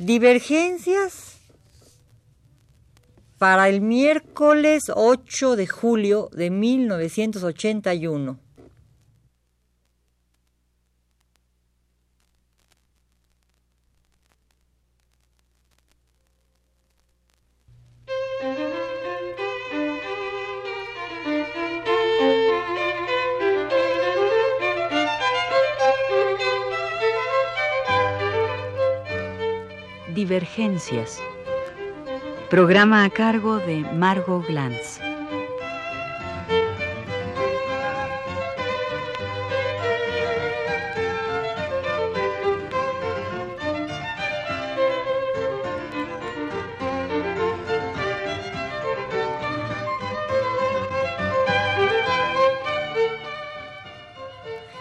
Divergencias para el miércoles 8 de julio de 1981. Divergencias. Programa a cargo de Margot Glantz.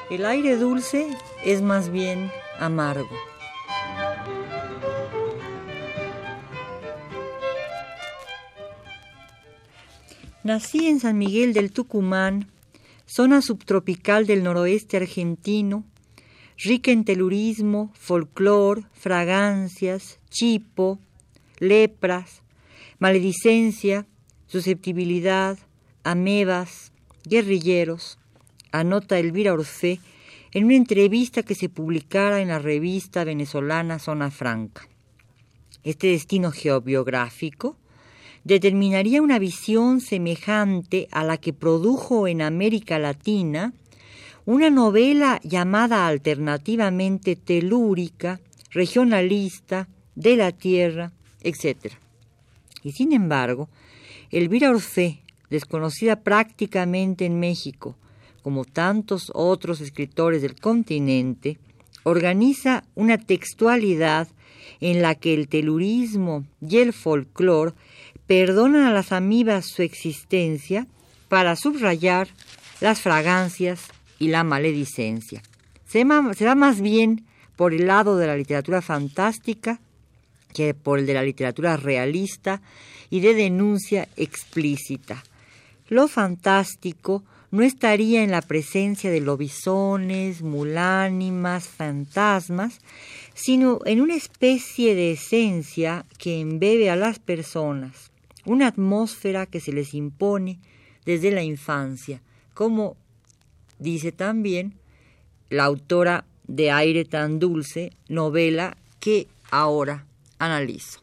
El aire dulce es más bien amargo. Nací en San Miguel del Tucumán, zona subtropical del noroeste argentino, rica en telurismo, folclor, fragancias, chipo, lepras, maledicencia, susceptibilidad, amebas, guerrilleros, anota Elvira Orfe en una entrevista que se publicara en la revista venezolana Zona Franca. Este destino geobiográfico determinaría una visión semejante a la que produjo en América Latina una novela llamada alternativamente telúrica, regionalista, de la tierra, etc. Y sin embargo, Elvira Orfe, desconocida prácticamente en México, como tantos otros escritores del continente, organiza una textualidad en la que el telurismo y el folclore perdonan a las amibas su existencia para subrayar las fragancias y la maledicencia. Se va más bien por el lado de la literatura fantástica que por el de la literatura realista y de denuncia explícita. Lo fantástico no estaría en la presencia de lobisones, mulánimas, fantasmas, sino en una especie de esencia que embebe a las personas, una atmósfera que se les impone desde la infancia, como dice también la autora de Aire tan dulce, novela que ahora analizo.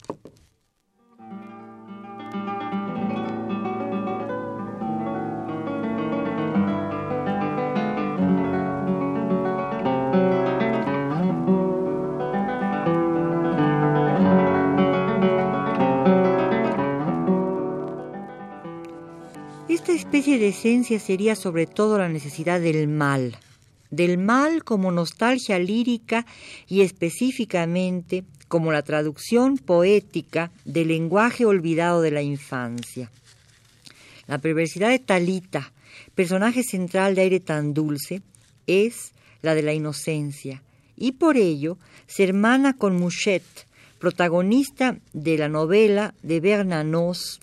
Especie de esencia sería sobre todo la necesidad del mal, del mal como nostalgia lírica y específicamente como la traducción poética del lenguaje olvidado de la infancia. La perversidad de Talita, personaje central de aire tan dulce, es la de la inocencia, y por ello se hermana con Mouchette, protagonista de la novela de Bernanos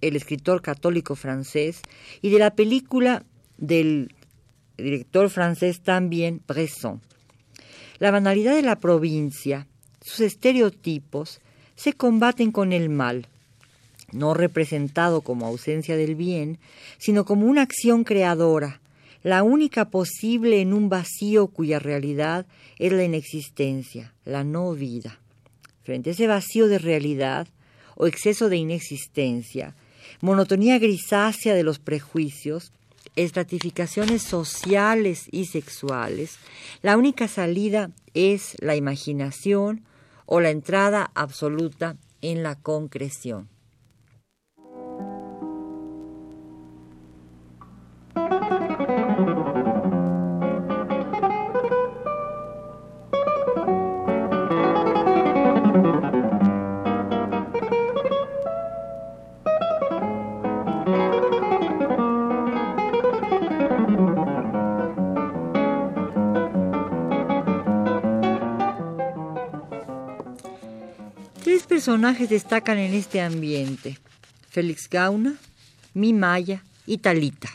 el escritor católico francés, y de la película del director francés también, Bresson. La banalidad de la provincia, sus estereotipos, se combaten con el mal, no representado como ausencia del bien, sino como una acción creadora, la única posible en un vacío cuya realidad es la inexistencia, la no vida. Frente a ese vacío de realidad o exceso de inexistencia, monotonía grisácea de los prejuicios, estratificaciones sociales y sexuales, la única salida es la imaginación o la entrada absoluta en la concreción. Personajes destacan en este ambiente? Félix Gauna, Mi Maya y Talita.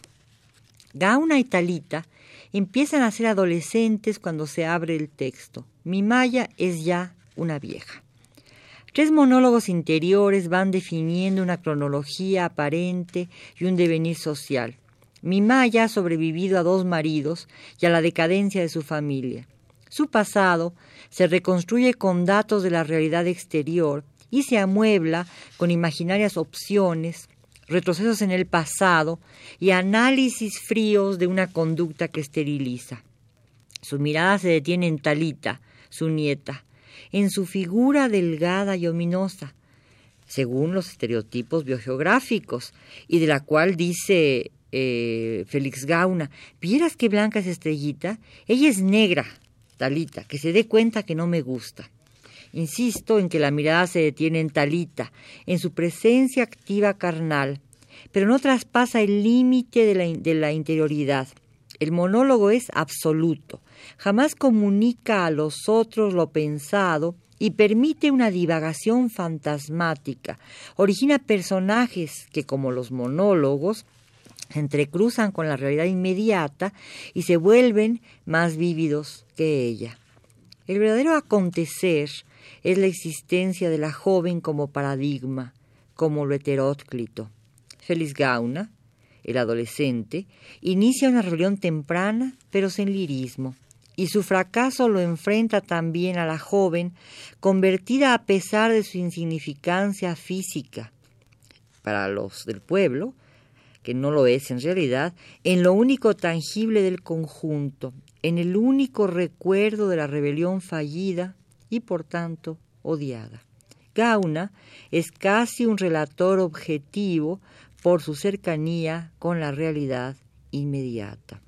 Gauna y Talita empiezan a ser adolescentes cuando se abre el texto. Mi Maya es ya una vieja. Tres monólogos interiores van definiendo una cronología aparente y un devenir social. Mi Maya ha sobrevivido a dos maridos y a la decadencia de su familia. Su pasado se reconstruye con datos de la realidad exterior y se amuebla con imaginarias opciones, retrocesos en el pasado y análisis fríos de una conducta que esteriliza. Su mirada se detiene en Talita, su nieta, en su figura delgada y ominosa, según los estereotipos biogeográficos, y de la cual dice eh, Félix Gauna, ¿vieras qué blanca es estrellita? Ella es negra, Talita, que se dé cuenta que no me gusta. Insisto en que la mirada se detiene en Talita, en su presencia activa carnal, pero no traspasa el límite de la, interioridad. El monólogo es absoluto, jamás comunica a los otros lo pensado y permite una divagación fantasmática. Origina personajes que, como los monólogos, se entrecruzan con la realidad inmediata y se vuelven más vívidos que ella. El verdadero acontecer es la existencia de la joven como paradigma, como lo heteróclito. Félix Gauna, el adolescente, inicia una rebelión temprana, pero sin lirismo, y su fracaso lo enfrenta también a la joven, convertida a pesar de su insignificancia física. Para los del pueblo, que no lo es en realidad, en lo único tangible del conjunto, en el único recuerdo de la rebelión fallida y por tanto odiada. Gauna es casi un relator objetivo por su cercanía con la realidad inmediata.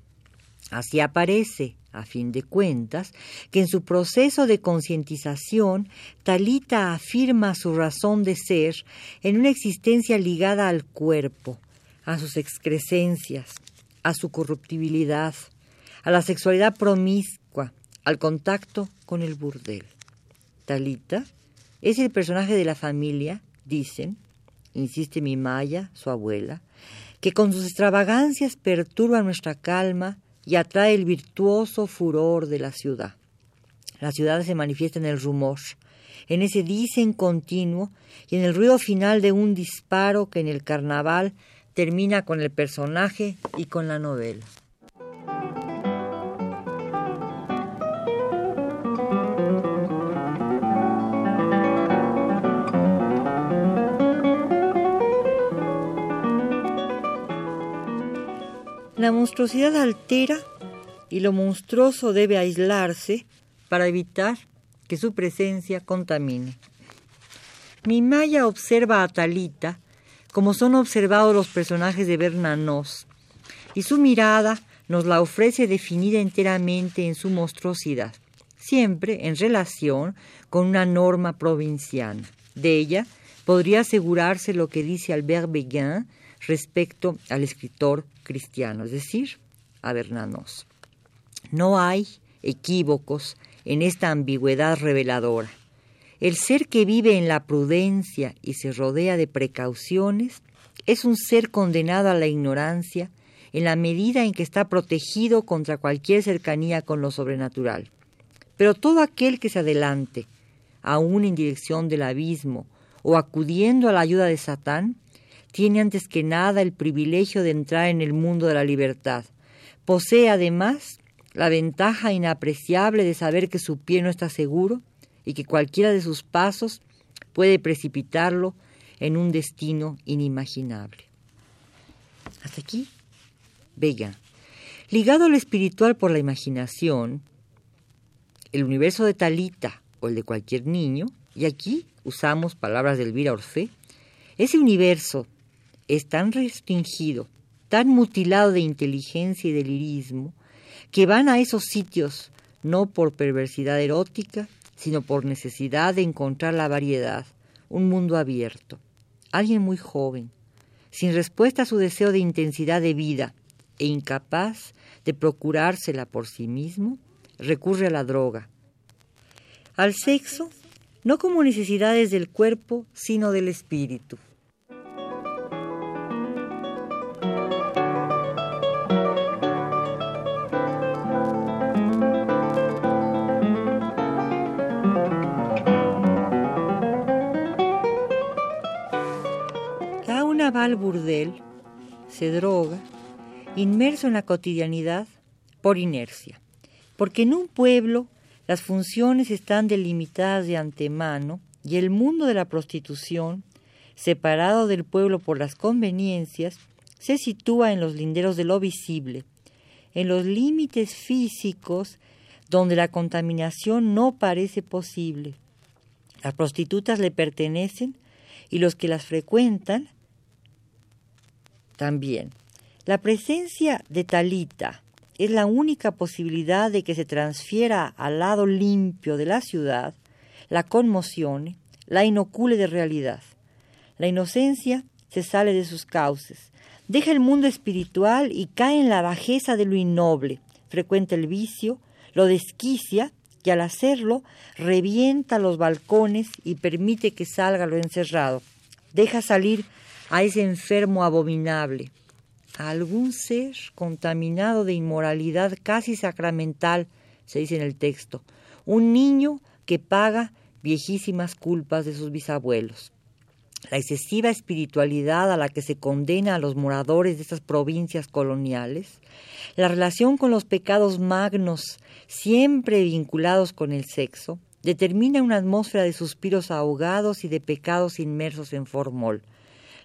Así aparece, a fin de cuentas, que en su proceso de concientización, Talita afirma su razón de ser en una existencia ligada al cuerpo, a sus excrescencias, a su corruptibilidad, a la sexualidad promiscua, al contacto con el burdel. Talita es el personaje de la familia, dicen, insiste mi Maya, su abuela, que con sus extravagancias perturba nuestra calma y atrae el virtuoso furor de la ciudad. La ciudad se manifiesta en el rumor, en ese dicen continuo y en el ruido final de un disparo que en el carnaval termina con el personaje y con la novela. La monstruosidad altera y lo monstruoso debe aislarse para evitar que su presencia contamine. Mi Maya observa a Talita como son observados los personajes de Bernanos, y su mirada nos la ofrece definida enteramente en su monstruosidad, siempre en relación con una norma provinciana. De ella podría asegurarse lo que dice Albert Beguin respecto al escritor cristiano, es decir, a Bernanos. No hay equívocos en esta ambigüedad reveladora. El ser que vive en la prudencia y se rodea de precauciones es un ser condenado a la ignorancia en la medida en que está protegido contra cualquier cercanía con lo sobrenatural. Pero todo aquel que se adelante, aún en dirección del abismo o acudiendo a la ayuda de Satán, tiene antes que nada el privilegio de entrar en el mundo de la libertad. Posee además la ventaja inapreciable de saber que su pie no está seguro y que cualquiera de sus pasos puede precipitarlo en un destino inimaginable. Hasta aquí, Vega. Ligado al espiritual por la imaginación, el universo de Talita o el de cualquier niño, y aquí usamos palabras de Elvira Orfé, ese universo es tan restringido, tan mutilado de inteligencia y de lirismo, que van a esos sitios no por perversidad erótica, sino por necesidad de encontrar la variedad, un mundo abierto. Alguien muy joven, sin respuesta a su deseo de intensidad de vida e incapaz de procurársela por sí mismo, recurre a la droga, al sexo, no como necesidades del cuerpo, sino del espíritu. Se droga, inmerso en la cotidianidad por inercia. Porque en un pueblo las funciones están delimitadas de antemano y el mundo de la prostitución, separado del pueblo por las conveniencias, se sitúa en los linderos de lo visible, en los límites físicos donde la contaminación no parece posible. Las prostitutas le pertenecen y los que las frecuentan también. La presencia de Talita es la única posibilidad de que se transfiera al lado limpio de la ciudad, la conmocione, la inocule de realidad. La inocencia se sale de sus cauces, deja el mundo espiritual y cae en la bajeza de lo innoble, frecuenta el vicio, lo desquicia y al hacerlo revienta los balcones y permite que salga lo encerrado. Deja salir a ese enfermo abominable, a algún ser contaminado de inmoralidad casi sacramental, se dice en el texto, un niño que paga viejísimas culpas de sus bisabuelos. La excesiva espiritualidad a la que se condena a los moradores de estas provincias coloniales, la relación con los pecados magnos siempre vinculados con el sexo, determina una atmósfera de suspiros ahogados y de pecados inmersos en formol.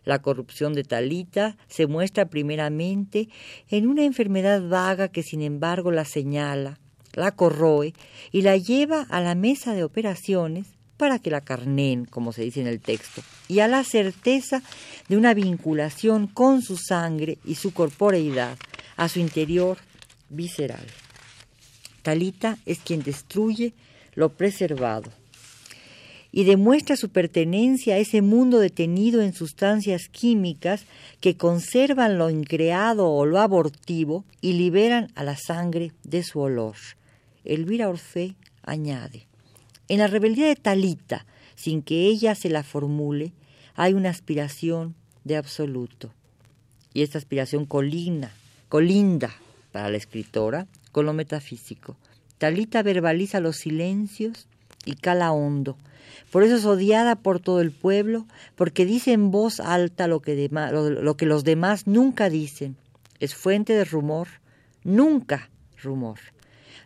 La corrupción de Talita se muestra primeramente en una enfermedad vaga que sin embargo la señala, la corroe y la lleva a la mesa de operaciones para que la carnen, como se dice en el texto, y a la certeza de una vinculación con su sangre y su corporeidad, a su interior visceral. Talita es quien destruye lo preservado, y demuestra su pertenencia a ese mundo detenido en sustancias químicas que conservan lo increado o lo abortivo y liberan a la sangre de su olor. Elvira Orfe añade, en la rebeldía de Talita, sin que ella se la formule, hay una aspiración de absoluto. Y esta aspiración colina, colinda para la escritora con lo metafísico. Talita verbaliza los silencios y cala hondo, por eso es odiada por todo el pueblo, porque dice en voz alta lo que, lo que los demás nunca dicen. Es fuente de rumor, nunca rumor.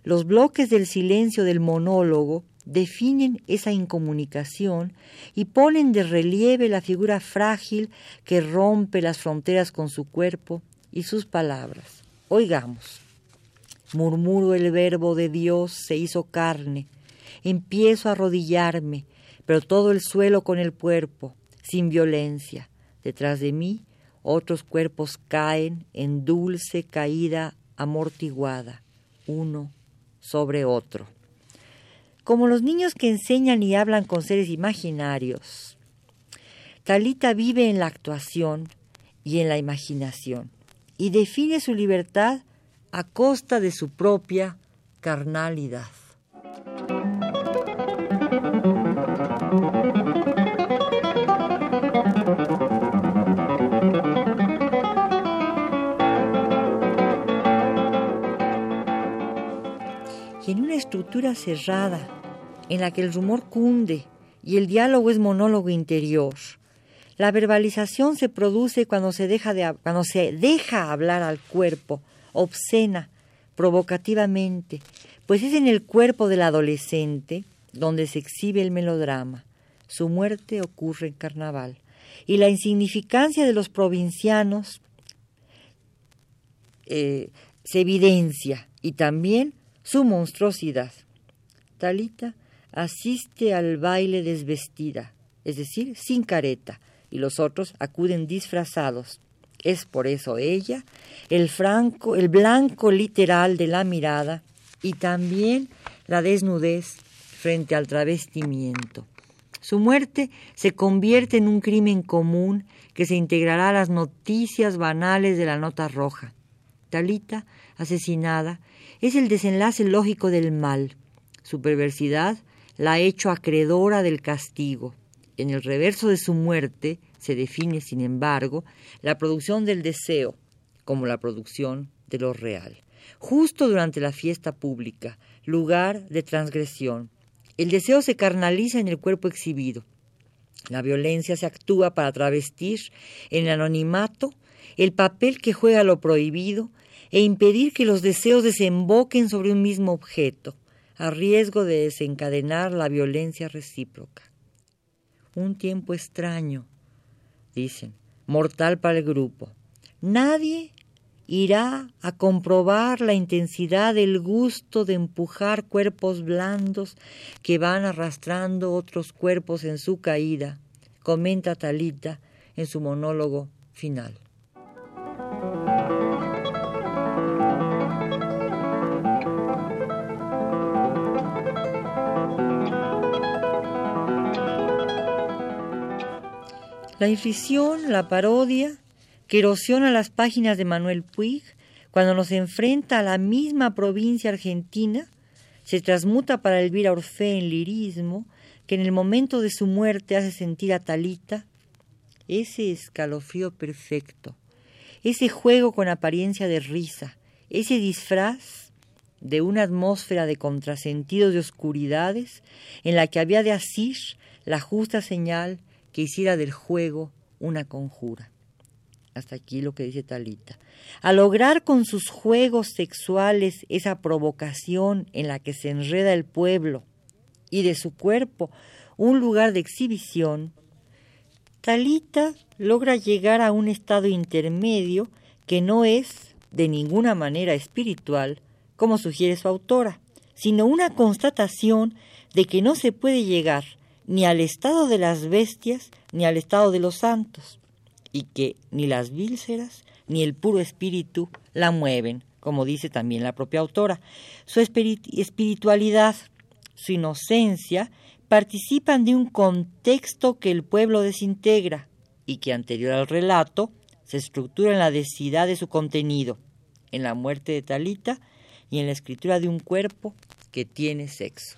Los bloques del silencio del monólogo definen esa incomunicación y ponen de relieve la figura frágil que rompe las fronteras con su cuerpo y sus palabras. Oigamos. Murmuro el verbo de Dios se hizo carne. Empiezo a arrodillarme, pero todo el suelo con el cuerpo, sin violencia. Detrás de mí otros cuerpos caen en dulce caída amortiguada, uno sobre otro. Como los niños que enseñan y hablan con seres imaginarios, Talita vive en la actuación y en la imaginación y define su libertad a costa de su propia carnalidad. Cerrada, en la que el rumor cunde y el diálogo es monólogo interior, la verbalización se produce cuando se deja, de, cuando se deja hablar al cuerpo, obscena, provocativamente, pues es en el cuerpo del adolescente donde se exhibe el melodrama. Su muerte ocurre en carnaval. Y la insignificancia de los provincianos eh, se evidencia y también su monstruosidad. Talita asiste al baile desvestida, es decir, sin careta, y los otros acuden disfrazados. Es por eso ella el franco, el blanco literal de la mirada y también la desnudez frente al travestimiento. Su muerte se convierte en un crimen común que se integrará a las noticias banales de la nota roja. Talita, asesinada, es el desenlace lógico del mal. Su perversidad la ha hecho acreedora del castigo. En el reverso de su muerte se define, sin embargo, la producción del deseo como la producción de lo real. Justo durante la fiesta pública, lugar de transgresión, el deseo se carnaliza en el cuerpo exhibido. La violencia se actúa para travestir en el anonimato el papel que juega lo prohibido e impedir que los deseos desemboquen sobre un mismo objeto, a riesgo de desencadenar la violencia recíproca. Un tiempo extraño, dicen, mortal para el grupo. Nadie irá a comprobar la intensidad del gusto de empujar cuerpos blandos que van arrastrando otros cuerpos en su caída, comenta Talita en su monólogo final. La infisión, la parodia, que erosiona las páginas de Manuel Puig, cuando nos enfrenta a la misma provincia argentina, se transmuta para Elvira Orfe en lirismo, que en el momento de su muerte hace sentir a Talita. Ese escalofrío perfecto, ese juego con apariencia de risa, ese disfraz de una atmósfera de contrasentidos de oscuridades en la que había de asir la justa señal que hiciera del juego una conjura. Hasta aquí lo que dice Talita. A lograr con sus juegos sexuales esa provocación en la que se enreda el pueblo y de su cuerpo un lugar de exhibición, Talita logra llegar a un estado intermedio que no es de ninguna manera espiritual, como sugiere su autora, sino una constatación de que no se puede llegar ni al estado de las bestias ni al estado de los santos, y que ni las vísceras ni el puro espíritu la mueven, como dice también la propia autora. Su espiritualidad, su inocencia, participan de un contexto que el pueblo desintegra y que anterior al relato se estructura en la densidad de su contenido, en la muerte de Talita y en la escritura de un cuerpo que tiene sexo.